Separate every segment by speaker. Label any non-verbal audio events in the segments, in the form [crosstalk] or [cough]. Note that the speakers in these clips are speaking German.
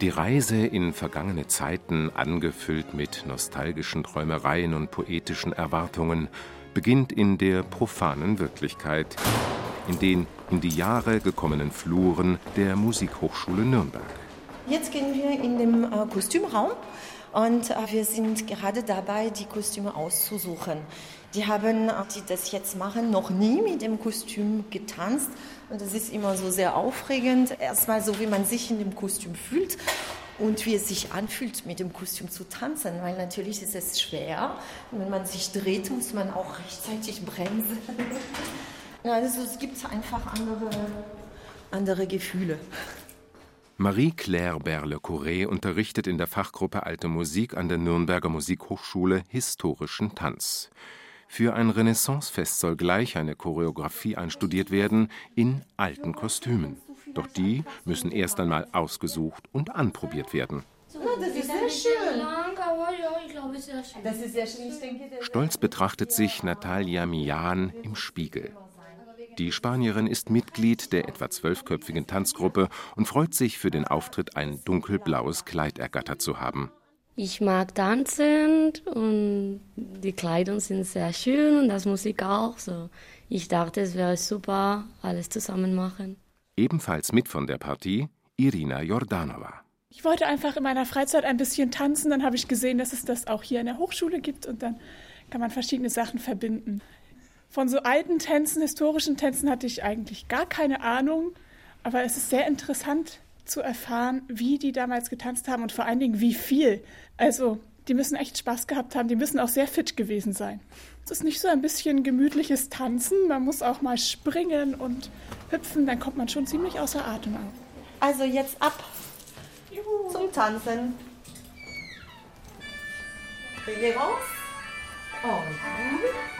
Speaker 1: Die Reise in vergangene Zeiten, angefüllt mit nostalgischen Träumereien und poetischen Erwartungen, beginnt in der profanen Wirklichkeit, in den in die Jahre gekommenen Fluren der Musikhochschule Nürnberg.
Speaker 2: Jetzt gehen wir in den äh, Kostümraum und äh, wir sind gerade dabei, die Kostüme auszusuchen. Die haben, äh, die das jetzt machen, noch nie mit dem Kostüm getanzt. Und das ist immer so sehr aufregend. Erstmal so, wie man sich in dem Kostüm fühlt und wie es sich anfühlt, mit dem Kostüm zu tanzen. Weil natürlich ist es schwer. Wenn man sich dreht, muss man auch rechtzeitig bremsen. [laughs] Also es gibt einfach andere, andere Gefühle.
Speaker 1: Marie-Claire Berle-Courret unterrichtet in der Fachgruppe Alte Musik an der Nürnberger Musikhochschule historischen Tanz. Für ein Renaissancefest soll gleich eine Choreografie einstudiert werden in alten Kostümen. Doch die müssen erst einmal ausgesucht und anprobiert werden.
Speaker 2: das ist sehr schön.
Speaker 3: Denke,
Speaker 1: Stolz betrachtet sich Natalia Mian im Spiegel. Die Spanierin ist Mitglied der etwa zwölfköpfigen Tanzgruppe und freut sich für den Auftritt ein dunkelblaues Kleid ergattert zu haben.
Speaker 4: Ich mag tanzen und die Kleidung sind sehr schön und das Musik auch. So, ich dachte, es wäre super, alles zusammen machen.
Speaker 1: Ebenfalls mit von der Partie Irina Jordanova.
Speaker 5: Ich wollte einfach in meiner Freizeit ein bisschen tanzen. Dann habe ich gesehen, dass es das auch hier in der Hochschule gibt und dann kann man verschiedene Sachen verbinden. Von so alten Tänzen, historischen Tänzen hatte ich eigentlich gar keine Ahnung, aber es ist sehr interessant zu erfahren, wie die damals getanzt haben und vor allen Dingen wie viel. Also, die müssen echt Spaß gehabt haben, die müssen auch sehr fit gewesen sein. Es ist nicht so ein bisschen gemütliches Tanzen, man muss auch mal springen und hüpfen, dann kommt man schon ziemlich außer Atem auf.
Speaker 2: Also jetzt ab zum Tanzen. Raus. Und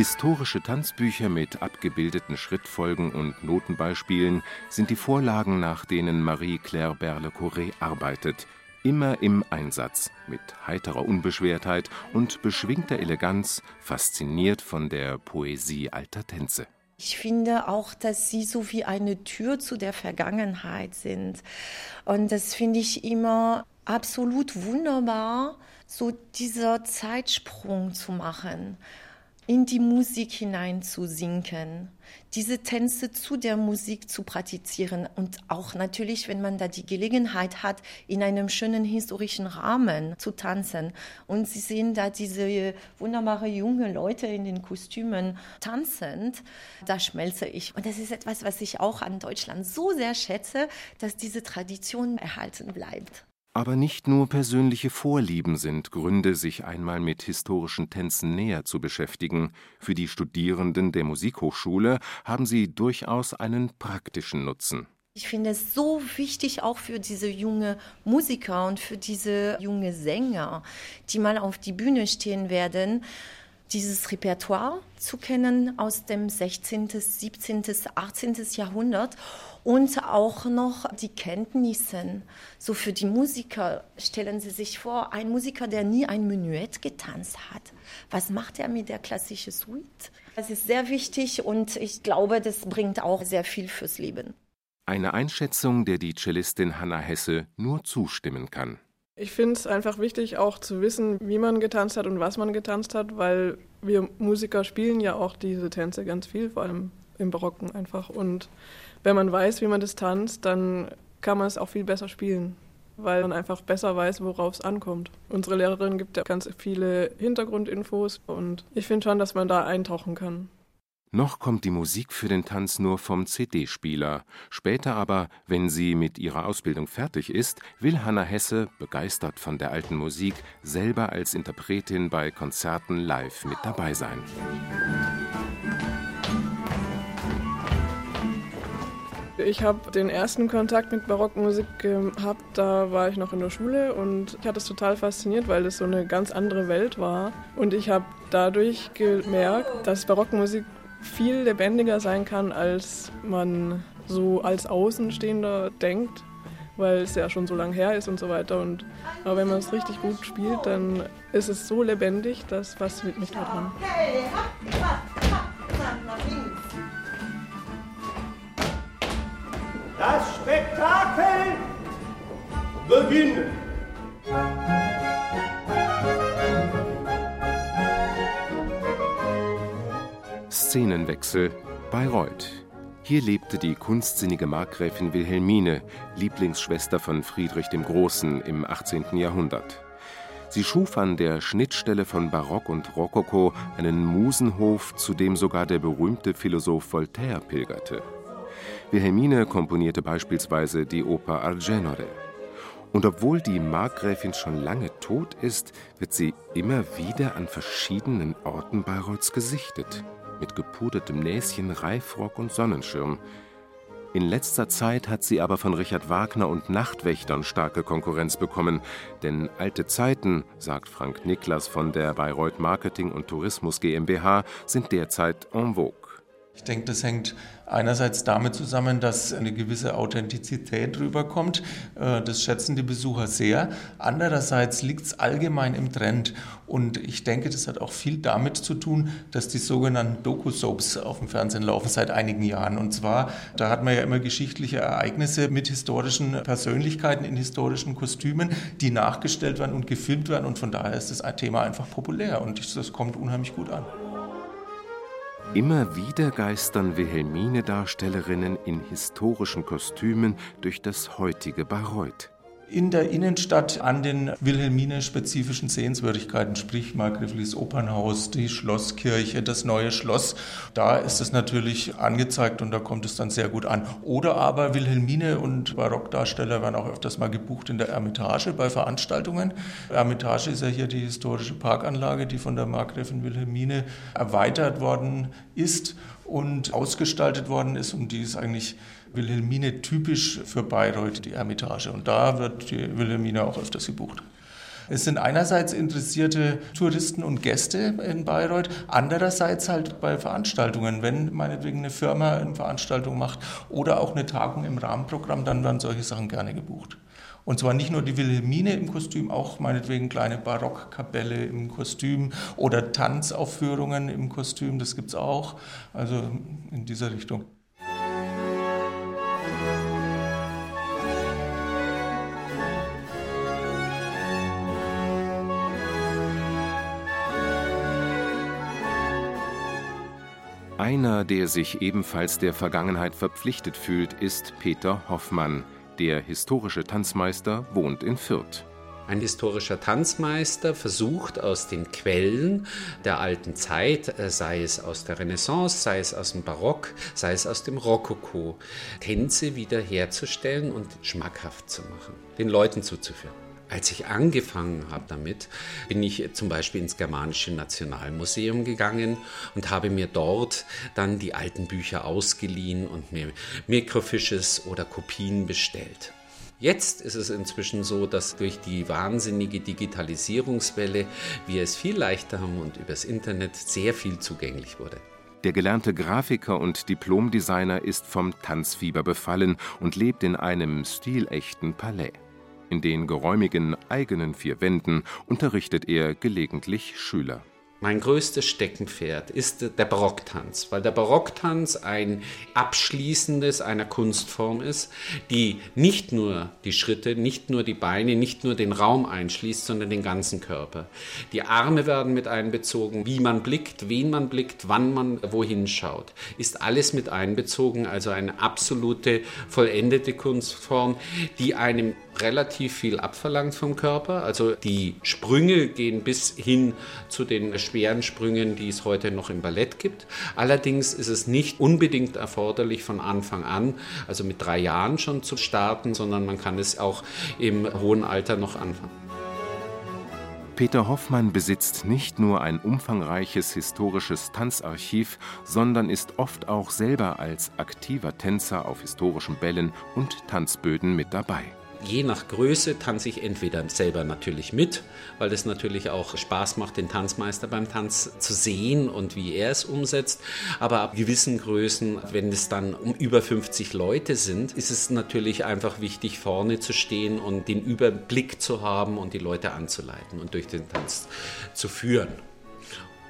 Speaker 1: Historische Tanzbücher mit abgebildeten Schrittfolgen und Notenbeispielen sind die Vorlagen, nach denen Marie-Claire Berle-Courret arbeitet. Immer im Einsatz, mit heiterer Unbeschwertheit und beschwingter Eleganz, fasziniert von der Poesie alter Tänze.
Speaker 2: Ich finde auch, dass sie so wie eine Tür zu der Vergangenheit sind. Und das finde ich immer absolut wunderbar, so dieser Zeitsprung zu machen in die Musik hinein zu sinken, diese Tänze zu der Musik zu praktizieren und auch natürlich, wenn man da die Gelegenheit hat, in einem schönen historischen Rahmen zu tanzen. Und Sie sehen da diese wunderbare junge Leute in den Kostümen tanzend, da schmelze ich. Und das ist etwas, was ich auch an Deutschland so sehr schätze, dass diese Tradition erhalten bleibt.
Speaker 1: Aber nicht nur persönliche Vorlieben sind Gründe, sich einmal mit historischen Tänzen näher zu beschäftigen. Für die Studierenden der Musikhochschule haben sie durchaus einen praktischen Nutzen.
Speaker 2: Ich finde es so wichtig auch für diese junge Musiker und für diese junge Sänger, die mal auf die Bühne stehen werden, dieses Repertoire zu kennen aus dem 16., 17., 18. Jahrhundert und auch noch die Kenntnisse. So für die Musiker stellen Sie sich vor, ein Musiker, der nie ein Menuett getanzt hat. Was macht er mit der klassischen Suite? Das ist sehr wichtig und ich glaube, das bringt auch sehr viel fürs Leben.
Speaker 1: Eine Einschätzung, der die Cellistin Hanna Hesse nur zustimmen kann.
Speaker 6: Ich finde es einfach wichtig, auch zu wissen, wie man getanzt hat und was man getanzt hat, weil wir Musiker spielen ja auch diese Tänze ganz viel, vor allem im Barocken einfach. Und wenn man weiß, wie man das tanzt, dann kann man es auch viel besser spielen, weil man einfach besser weiß, worauf es ankommt. Unsere Lehrerin gibt ja ganz viele Hintergrundinfos und ich finde schon, dass man da eintauchen kann.
Speaker 1: Noch kommt die Musik für den Tanz nur vom CD-Spieler. Später aber, wenn sie mit ihrer Ausbildung fertig ist, will Hanna Hesse, begeistert von der alten Musik, selber als Interpretin bei Konzerten live mit dabei sein.
Speaker 6: Ich habe den ersten Kontakt mit Barockmusik gehabt, da war ich noch in der Schule und ich hatte es total fasziniert, weil das so eine ganz andere Welt war. Und ich habe dadurch gemerkt, dass Barockmusik viel lebendiger sein kann, als man so als Außenstehender denkt, weil es ja schon so lange her ist und so weiter. Und, aber wenn man es richtig gut spielt, dann ist es so lebendig, das fasziniert mich daran. Hey,
Speaker 7: Das Spektakel beginnt.
Speaker 1: Szenenwechsel Bayreuth. Hier lebte die kunstsinnige Markgräfin Wilhelmine, Lieblingsschwester von Friedrich dem Großen im 18. Jahrhundert. Sie schuf an der Schnittstelle von Barock und Rokoko einen Musenhof, zu dem sogar der berühmte Philosoph Voltaire pilgerte. Wilhelmine komponierte beispielsweise die Oper Argenore. Und obwohl die Markgräfin schon lange tot ist, wird sie immer wieder an verschiedenen Orten Bayreuths gesichtet. Mit gepudertem Näschen, Reifrock und Sonnenschirm. In letzter Zeit hat sie aber von Richard Wagner und Nachtwächtern starke Konkurrenz bekommen. Denn alte Zeiten, sagt Frank Niklas von der Bayreuth Marketing und Tourismus GmbH, sind derzeit en vogue.
Speaker 8: Ich denke, das hängt einerseits damit zusammen, dass eine gewisse Authentizität rüberkommt. Äh, das schätzen die Besucher sehr. Andererseits liegt es allgemein im Trend. Und ich denke, das hat auch viel damit zu tun, dass die sogenannten Doku-Soaps auf dem Fernsehen laufen seit einigen Jahren. Und zwar, da hat man ja immer geschichtliche Ereignisse mit historischen Persönlichkeiten in historischen Kostümen, die nachgestellt werden und gefilmt werden. Und von daher ist das Thema einfach populär und das kommt unheimlich gut an.
Speaker 1: Immer wieder geistern Wilhelmine-Darstellerinnen in historischen Kostümen durch das heutige Bayreuth
Speaker 8: in der Innenstadt an den Wilhelmine-spezifischen Sehenswürdigkeiten, sprich Markgräfliches Opernhaus, die Schlosskirche, das neue Schloss. Da ist es natürlich angezeigt und da kommt es dann sehr gut an. Oder aber Wilhelmine und Barockdarsteller werden auch öfters mal gebucht in der Ermitage bei Veranstaltungen. Ermitage ist ja hier die historische Parkanlage, die von der Markgräfin Wilhelmine erweitert worden ist und ausgestaltet worden ist und die ist eigentlich Wilhelmine typisch für Bayreuth, die Ermitage. Und da wird die Wilhelmine auch öfters gebucht. Es sind einerseits interessierte Touristen und Gäste in Bayreuth, andererseits halt bei Veranstaltungen. Wenn meinetwegen eine Firma eine Veranstaltung macht oder auch eine Tagung im Rahmenprogramm, dann werden solche Sachen gerne gebucht. Und zwar nicht nur die Wilhelmine im Kostüm, auch meinetwegen kleine Barockkapelle im Kostüm oder Tanzaufführungen im Kostüm, das gibt es auch. Also in dieser Richtung.
Speaker 1: Einer, der sich ebenfalls der Vergangenheit verpflichtet fühlt, ist Peter Hoffmann. Der historische Tanzmeister wohnt in Fürth.
Speaker 9: Ein historischer Tanzmeister versucht aus den Quellen der alten Zeit, äh, sei es aus der Renaissance, sei es aus dem Barock, sei es aus dem Rokoko, Tänze wiederherzustellen und schmackhaft zu machen, den Leuten zuzuführen. Als ich angefangen habe damit, bin ich zum Beispiel ins Germanische Nationalmuseum gegangen und habe mir dort dann die alten Bücher ausgeliehen und mir Mikrofisches oder Kopien bestellt. Jetzt ist es inzwischen so, dass durch die wahnsinnige Digitalisierungswelle wir es viel leichter haben und übers Internet sehr viel zugänglich wurde.
Speaker 1: Der gelernte Grafiker und Diplomdesigner ist vom Tanzfieber befallen und lebt in einem stilechten Palais. In den geräumigen eigenen vier Wänden unterrichtet er gelegentlich Schüler.
Speaker 9: Mein größtes Steckenpferd ist der Barocktanz, weil der Barocktanz ein abschließendes einer Kunstform ist, die nicht nur die Schritte, nicht nur die Beine, nicht nur den Raum einschließt, sondern den ganzen Körper. Die Arme werden mit einbezogen, wie man blickt, wen man blickt, wann man wohin schaut, ist alles mit einbezogen, also eine absolute vollendete Kunstform, die einem relativ viel abverlangt vom Körper. Also die Sprünge gehen bis hin zu den schweren Sprüngen, die es heute noch im Ballett gibt. Allerdings ist es nicht unbedingt erforderlich von Anfang an, also mit drei Jahren schon zu starten, sondern man kann es auch im hohen Alter noch anfangen.
Speaker 1: Peter Hoffmann besitzt nicht nur ein umfangreiches historisches Tanzarchiv, sondern ist oft auch selber als aktiver Tänzer auf historischen Bällen und Tanzböden mit dabei
Speaker 9: je nach Größe tanze ich entweder selber natürlich mit, weil es natürlich auch Spaß macht, den Tanzmeister beim Tanz zu sehen und wie er es umsetzt. Aber ab gewissen Größen, wenn es dann um über 50 Leute sind, ist es natürlich einfach wichtig, vorne zu stehen und den Überblick zu haben und die Leute anzuleiten und durch den Tanz zu führen.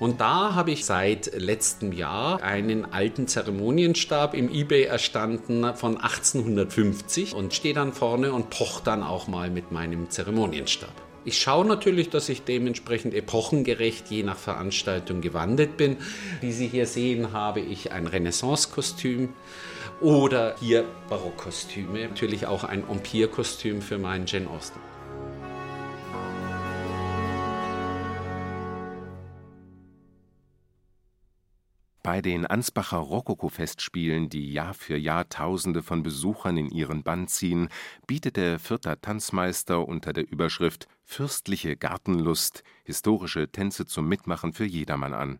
Speaker 9: Und da habe ich seit letztem Jahr einen alten Zeremonienstab im eBay erstanden von 1850 und stehe dann vorne und poche dann auch mal mit meinem Zeremonienstab. Ich schaue natürlich, dass ich dementsprechend epochengerecht je nach Veranstaltung gewandelt bin. Wie Sie hier sehen, habe ich ein Renaissance-Kostüm oder hier Barockkostüme. Natürlich auch ein Empire-Kostüm für meinen Jane Austen.
Speaker 1: Bei den Ansbacher Rokoko-Festspielen, die Jahr für Jahr Tausende von Besuchern in ihren Bann ziehen, bietet der Fürther Tanzmeister unter der Überschrift Fürstliche Gartenlust historische Tänze zum Mitmachen für jedermann an.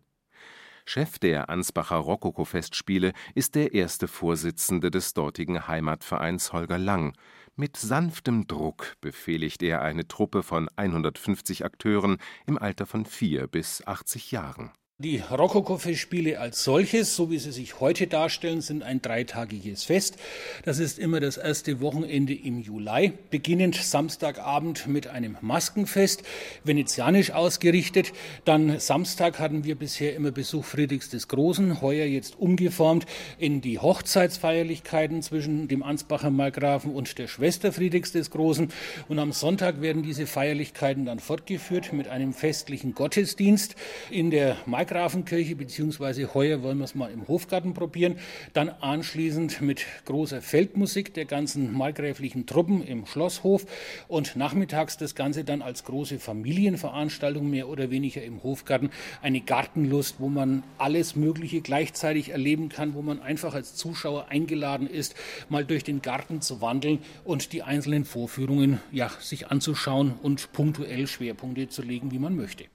Speaker 1: Chef der Ansbacher Rokoko-Festspiele ist der erste Vorsitzende des dortigen Heimatvereins Holger Lang. Mit sanftem Druck befehligt er eine Truppe von 150 Akteuren im Alter von vier bis 80 Jahren
Speaker 10: die Rokoko-Festspiele als solches, so wie sie sich heute darstellen, sind ein dreitagiges Fest. Das ist immer das erste Wochenende im Juli, beginnend Samstagabend mit einem Maskenfest, venezianisch ausgerichtet. Dann Samstag hatten wir bisher immer Besuch Friedrichs des Großen, heuer jetzt umgeformt in die Hochzeitsfeierlichkeiten zwischen dem Ansbacher Markgrafen und der Schwester Friedrichs des Großen. Und am Sonntag werden diese Feierlichkeiten dann fortgeführt mit einem festlichen Gottesdienst in der Mark Markgrafenkirche, beziehungsweise heuer wollen wir es mal im Hofgarten probieren. Dann anschließend mit großer Feldmusik der ganzen markgräflichen Truppen im Schlosshof und nachmittags das Ganze dann als große Familienveranstaltung mehr oder weniger im Hofgarten. Eine Gartenlust, wo man alles Mögliche gleichzeitig erleben kann, wo man einfach als Zuschauer eingeladen ist, mal durch den Garten zu wandeln und die einzelnen Vorführungen ja, sich anzuschauen und punktuell Schwerpunkte zu legen, wie man möchte.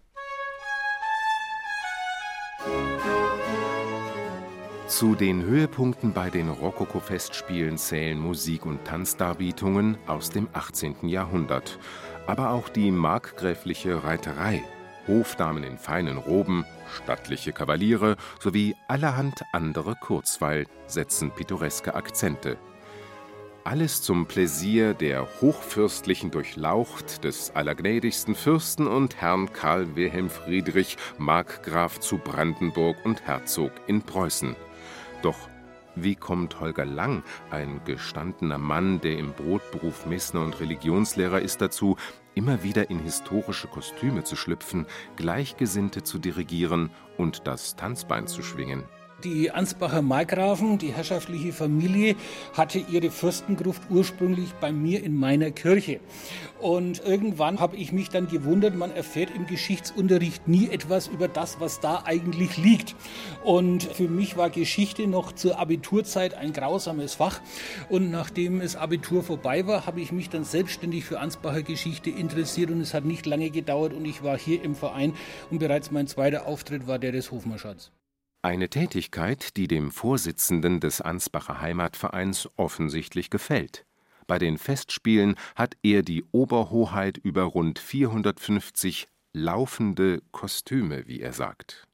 Speaker 1: Zu den Höhepunkten bei den Rokoko-Festspielen zählen Musik- und Tanzdarbietungen aus dem 18. Jahrhundert, aber auch die markgräfliche Reiterei, Hofdamen in feinen Roben, stattliche Kavaliere sowie allerhand andere Kurzweil setzen pittoreske Akzente. Alles zum Pläsier der hochfürstlichen Durchlaucht des allergnädigsten Fürsten und Herrn Karl Wilhelm Friedrich, Markgraf zu Brandenburg und Herzog in Preußen. Doch wie kommt Holger Lang, ein gestandener Mann, der im Brotberuf Messner und Religionslehrer ist, dazu, immer wieder in historische Kostüme zu schlüpfen, Gleichgesinnte zu dirigieren und das Tanzbein zu schwingen?
Speaker 10: Die Ansbacher Markgrafen, die herrschaftliche Familie, hatte ihre Fürstengruft ursprünglich bei mir in meiner Kirche. Und irgendwann habe ich mich dann gewundert, man erfährt im Geschichtsunterricht nie etwas über das, was da eigentlich liegt. Und für mich war Geschichte noch zur Abiturzeit ein grausames Fach. Und nachdem das Abitur vorbei war, habe ich mich dann selbstständig für Ansbacher Geschichte interessiert und es hat nicht lange gedauert und ich war hier im Verein und bereits mein zweiter Auftritt war der des Hofmarschalls.
Speaker 1: Eine Tätigkeit, die dem Vorsitzenden des Ansbacher Heimatvereins offensichtlich gefällt. Bei den Festspielen hat er die Oberhoheit über rund 450 laufende Kostüme, wie er sagt.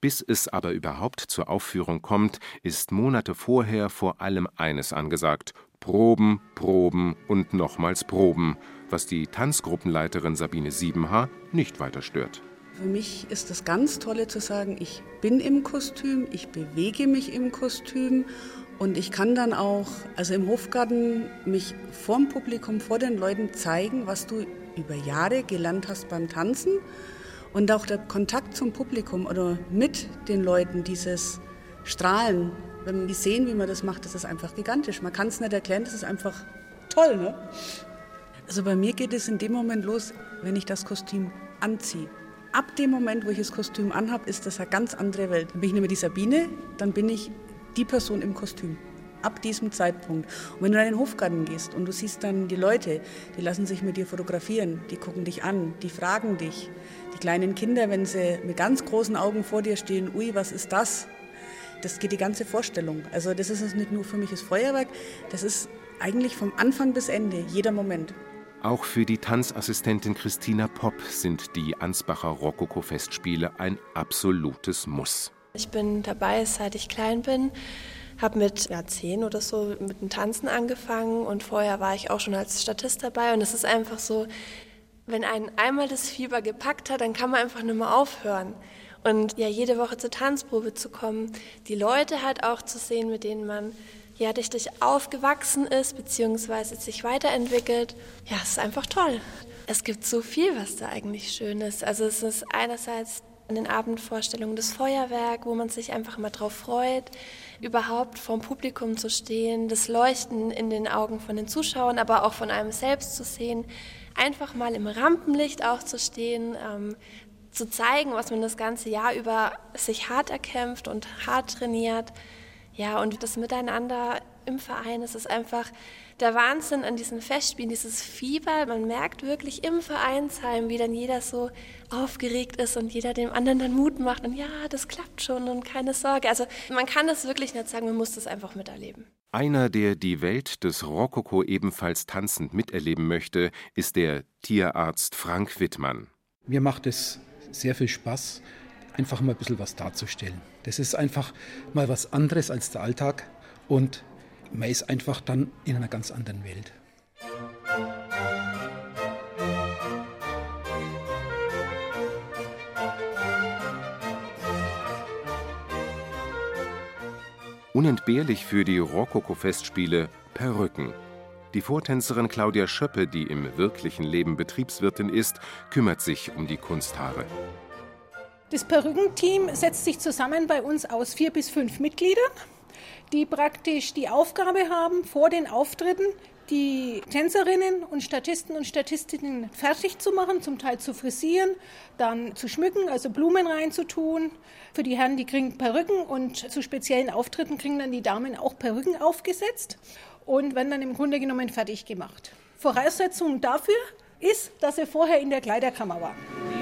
Speaker 1: Bis es aber überhaupt zur Aufführung kommt, ist Monate vorher vor allem eines angesagt: Proben, Proben und nochmals Proben, was die Tanzgruppenleiterin Sabine Siebenhaar nicht weiter stört.
Speaker 11: Für mich ist das ganz Tolle zu sagen, ich bin im Kostüm, ich bewege mich im Kostüm und ich kann dann auch, also im Hofgarten, mich vorm Publikum, vor den Leuten zeigen, was du über Jahre gelernt hast beim Tanzen. Und auch der Kontakt zum Publikum oder mit den Leuten, dieses Strahlen, wenn wir sehen, wie man das macht, das ist einfach gigantisch. Man kann es nicht erklären, das ist einfach toll. Ne? Also bei mir geht es in dem Moment los, wenn ich das Kostüm anziehe ab dem Moment, wo ich das Kostüm anhabe, ist das eine ganz andere Welt. Dann bin ich nicht mehr die Sabine, dann bin ich die Person im Kostüm. ab diesem Zeitpunkt. Und wenn du in den Hofgarten gehst und du siehst dann die Leute, die lassen sich mit dir fotografieren, die gucken dich an, die fragen dich. Die kleinen Kinder, wenn sie mit ganz großen Augen vor dir stehen, ui, was ist das? Das geht die ganze Vorstellung. Also das ist nicht nur für mich das Feuerwerk, das ist eigentlich vom Anfang bis Ende, jeder Moment.
Speaker 1: Auch für die Tanzassistentin Christina Popp sind die Ansbacher Rokoko-Festspiele ein absolutes Muss.
Speaker 12: Ich bin dabei, seit ich klein bin. Habe mit ja, zehn oder so mit dem Tanzen angefangen und vorher war ich auch schon als Statist dabei. Und es ist einfach so, wenn einen einmal das Fieber gepackt hat, dann kann man einfach nicht mehr aufhören. Und ja, jede Woche zur Tanzprobe zu kommen, die Leute halt auch zu sehen, mit denen man ja richtig aufgewachsen ist, beziehungsweise sich weiterentwickelt, ja, es ist einfach toll. Es gibt so viel, was da eigentlich schön ist. Also es ist einerseits in den Abendvorstellungen das Feuerwerk, wo man sich einfach mal drauf freut, überhaupt vom Publikum zu stehen, das Leuchten in den Augen von den Zuschauern, aber auch von einem selbst zu sehen, einfach mal im Rampenlicht auch zu stehen, ähm, zu zeigen, was man das ganze Jahr über sich hart erkämpft und hart trainiert. Ja, und das Miteinander im Verein, es ist einfach der Wahnsinn an diesen Festspielen, dieses Fieber. Man merkt wirklich im Vereinsheim, wie dann jeder so aufgeregt ist und jeder dem anderen dann Mut macht und ja, das klappt schon und keine Sorge. Also man kann das wirklich nicht sagen, man muss das einfach miterleben.
Speaker 1: Einer, der die Welt des Rokoko ebenfalls tanzend miterleben möchte, ist der Tierarzt Frank Wittmann.
Speaker 13: Mir macht es sehr viel Spaß, einfach mal ein bisschen was darzustellen. Das ist einfach mal was anderes als der Alltag und man ist einfach dann in einer ganz anderen Welt.
Speaker 1: Unentbehrlich für die Rokoko-Festspiele Perücken. Die Vortänzerin Claudia Schöppe, die im wirklichen Leben Betriebswirtin ist, kümmert sich um die Kunsthaare.
Speaker 14: Das Perückenteam setzt sich zusammen bei uns aus vier bis fünf Mitgliedern, die praktisch die Aufgabe haben, vor den Auftritten die Tänzerinnen und Statisten und Statistinnen fertig zu machen, zum Teil zu frisieren, dann zu schmücken, also Blumen reinzutun. Für die Herren, die kriegen Perücken und zu speziellen Auftritten kriegen dann die Damen auch Perücken aufgesetzt und werden dann im Grunde genommen fertig gemacht. Voraussetzung dafür ist, dass sie vorher in der Kleiderkammer waren.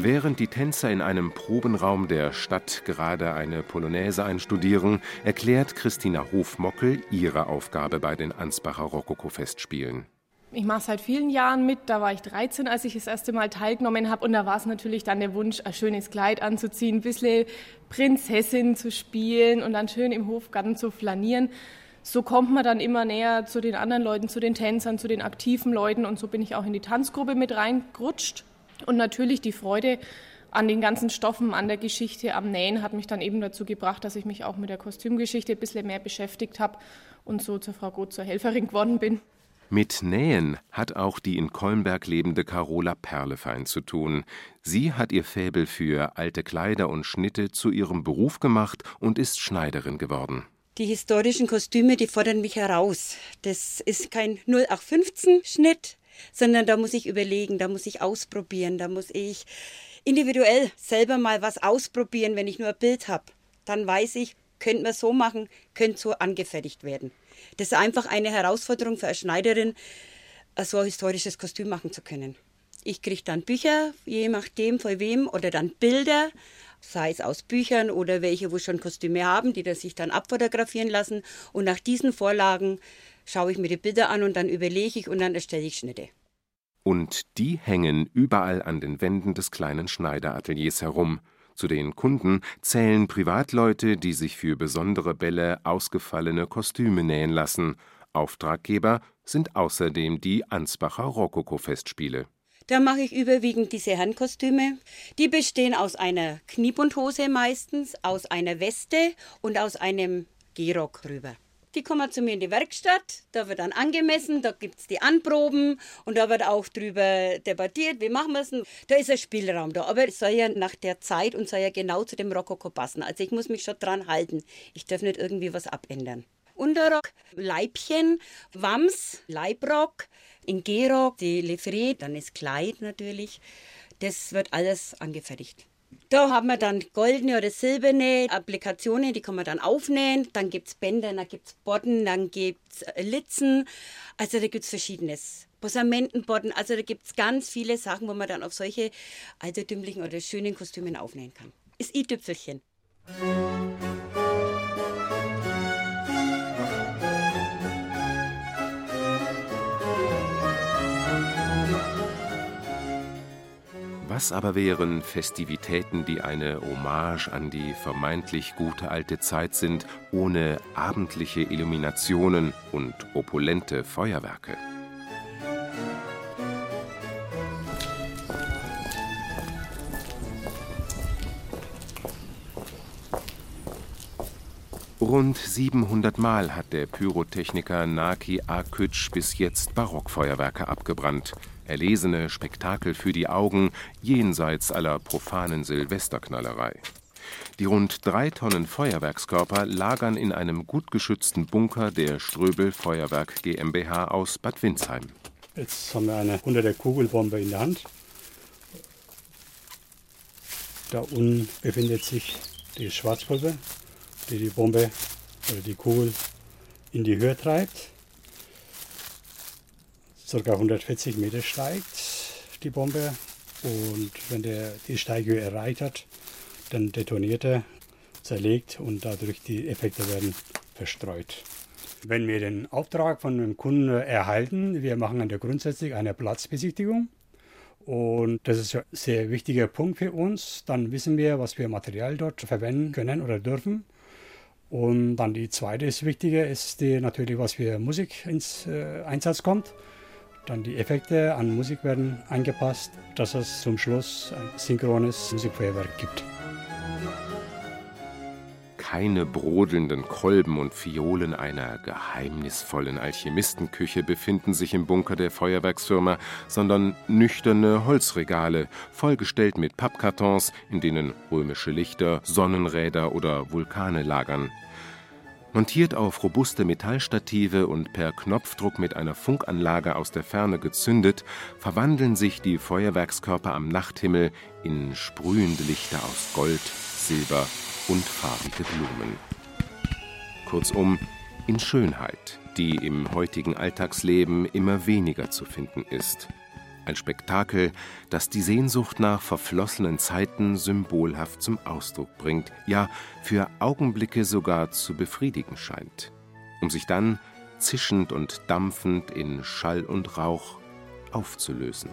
Speaker 1: Während die Tänzer in einem Probenraum der Stadt gerade eine Polonaise einstudieren, erklärt Christina Hofmockel ihre Aufgabe bei den Ansbacher Rokoko-Festspielen.
Speaker 15: Ich mache seit vielen Jahren mit. Da war ich 13, als ich das erste Mal teilgenommen habe. Und da war es natürlich dann der Wunsch, ein schönes Kleid anzuziehen, ein bisschen Prinzessin zu spielen und dann schön im Hofgarten zu flanieren. So kommt man dann immer näher zu den anderen Leuten, zu den Tänzern, zu den aktiven Leuten. Und so bin ich auch in die Tanzgruppe mit reingerutscht. Und natürlich die Freude an den ganzen Stoffen, an der Geschichte, am Nähen hat mich dann eben dazu gebracht, dass ich mich auch mit der Kostümgeschichte ein bisschen mehr beschäftigt habe und so zur Frau Goth zur Helferin geworden bin.
Speaker 1: Mit Nähen hat auch die in Kolmberg lebende Carola Perlefein zu tun. Sie hat ihr Fäbel für alte Kleider und Schnitte zu ihrem Beruf gemacht und ist Schneiderin geworden.
Speaker 16: Die historischen Kostüme, die fordern mich heraus. Das ist kein 0815-Schnitt, sondern da muss ich überlegen, da muss ich ausprobieren, da muss ich individuell selber mal was ausprobieren, wenn ich nur ein Bild habe. Dann weiß ich, könnte man so machen, könnte so angefertigt werden. Das ist einfach eine Herausforderung für eine Schneiderin, so ein historisches Kostüm machen zu können. Ich kriege dann Bücher, je nachdem von wem, oder dann Bilder, sei es aus Büchern oder welche, wo schon Kostüme haben, die das sich dann abfotografieren lassen. Und nach diesen Vorlagen schaue ich mir die Bilder an und dann überlege ich und dann erstelle ich Schnitte.
Speaker 1: Und die hängen überall an den Wänden des kleinen Schneiderateliers herum. Zu den Kunden zählen Privatleute, die sich für besondere Bälle ausgefallene Kostüme nähen lassen. Auftraggeber sind außerdem die Ansbacher Rokoko-Festspiele.
Speaker 16: Da mache ich überwiegend diese Herrenkostüme. Die bestehen aus einer Kniebundhose meistens, aus einer Weste und aus einem Gehrock rüber. Die kommen zu mir in die Werkstatt, da wird dann angemessen, da gibt es die Anproben und da wird auch drüber debattiert, wie machen wir es. Da ist ein Spielraum da, aber es soll ja nach der Zeit und soll ja genau zu dem Rokoko passen. Also ich muss mich schon dran halten. Ich darf nicht irgendwie was abändern. Unterrock, Leibchen, Wams, Leibrock, in Gehrock, die Livree, dann ist Kleid natürlich. Das wird alles angefertigt. Da haben wir dann goldene oder silberne Applikationen, die kann man dann aufnähen. Dann gibt es Bänder, dann gibt es Bodden, dann gibt es äh, Litzen. Also da gibt es verschiedenes. Posamentenbodden, also da gibt es ganz viele Sachen, wo man dann auf solche altertümlichen oder schönen Kostümen aufnähen kann. Ist i-Tüpfelchen.
Speaker 1: Was aber wären Festivitäten, die eine Hommage an die vermeintlich gute alte Zeit sind, ohne abendliche Illuminationen und opulente Feuerwerke? Rund 700 Mal hat der Pyrotechniker Naki Akütsch bis jetzt Barockfeuerwerke abgebrannt erlesene Spektakel für die Augen jenseits aller profanen Silvesterknallerei. Die rund drei Tonnen Feuerwerkskörper lagern in einem gut geschützten Bunker der Ströbel Feuerwerk GmbH aus Bad Windsheim.
Speaker 17: Jetzt haben wir eine hunderte Kugelbombe in der Hand. Da unten befindet sich die Schwarzpulver, die die Bombe oder die Kugel in die Höhe treibt ca. 140 Meter steigt die Bombe und wenn der die Steighöhe erreicht hat, dann detoniert er, zerlegt und dadurch die Effekte werden verstreut. Wenn wir den Auftrag von einem Kunden erhalten, wir machen dann grundsätzlich eine Platzbesichtigung. Und das ist ein sehr wichtiger Punkt für uns. Dann wissen wir, was wir Material dort verwenden können oder dürfen. Und dann die zweite ist wichtiger, ist die, natürlich, was für Musik ins äh, Einsatz kommt. Dann die Effekte an Musik werden angepasst, dass es zum Schluss ein synchrones Musikfeuerwerk gibt.
Speaker 1: Keine brodelnden Kolben und Fiolen einer geheimnisvollen Alchemistenküche befinden sich im Bunker der Feuerwerksfirma, sondern nüchterne Holzregale, vollgestellt mit Pappkartons, in denen römische Lichter, Sonnenräder oder Vulkane lagern. Montiert auf robuste Metallstative und per Knopfdruck mit einer Funkanlage aus der Ferne gezündet, verwandeln sich die Feuerwerkskörper am Nachthimmel in sprühende Lichter aus Gold, Silber und farbige Blumen. Kurzum, in Schönheit, die im heutigen Alltagsleben immer weniger zu finden ist. Ein Spektakel, das die Sehnsucht nach verflossenen Zeiten symbolhaft zum Ausdruck bringt, ja für Augenblicke sogar zu befriedigen scheint, um sich dann zischend und dampfend in Schall und Rauch aufzulösen.